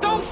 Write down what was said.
Don't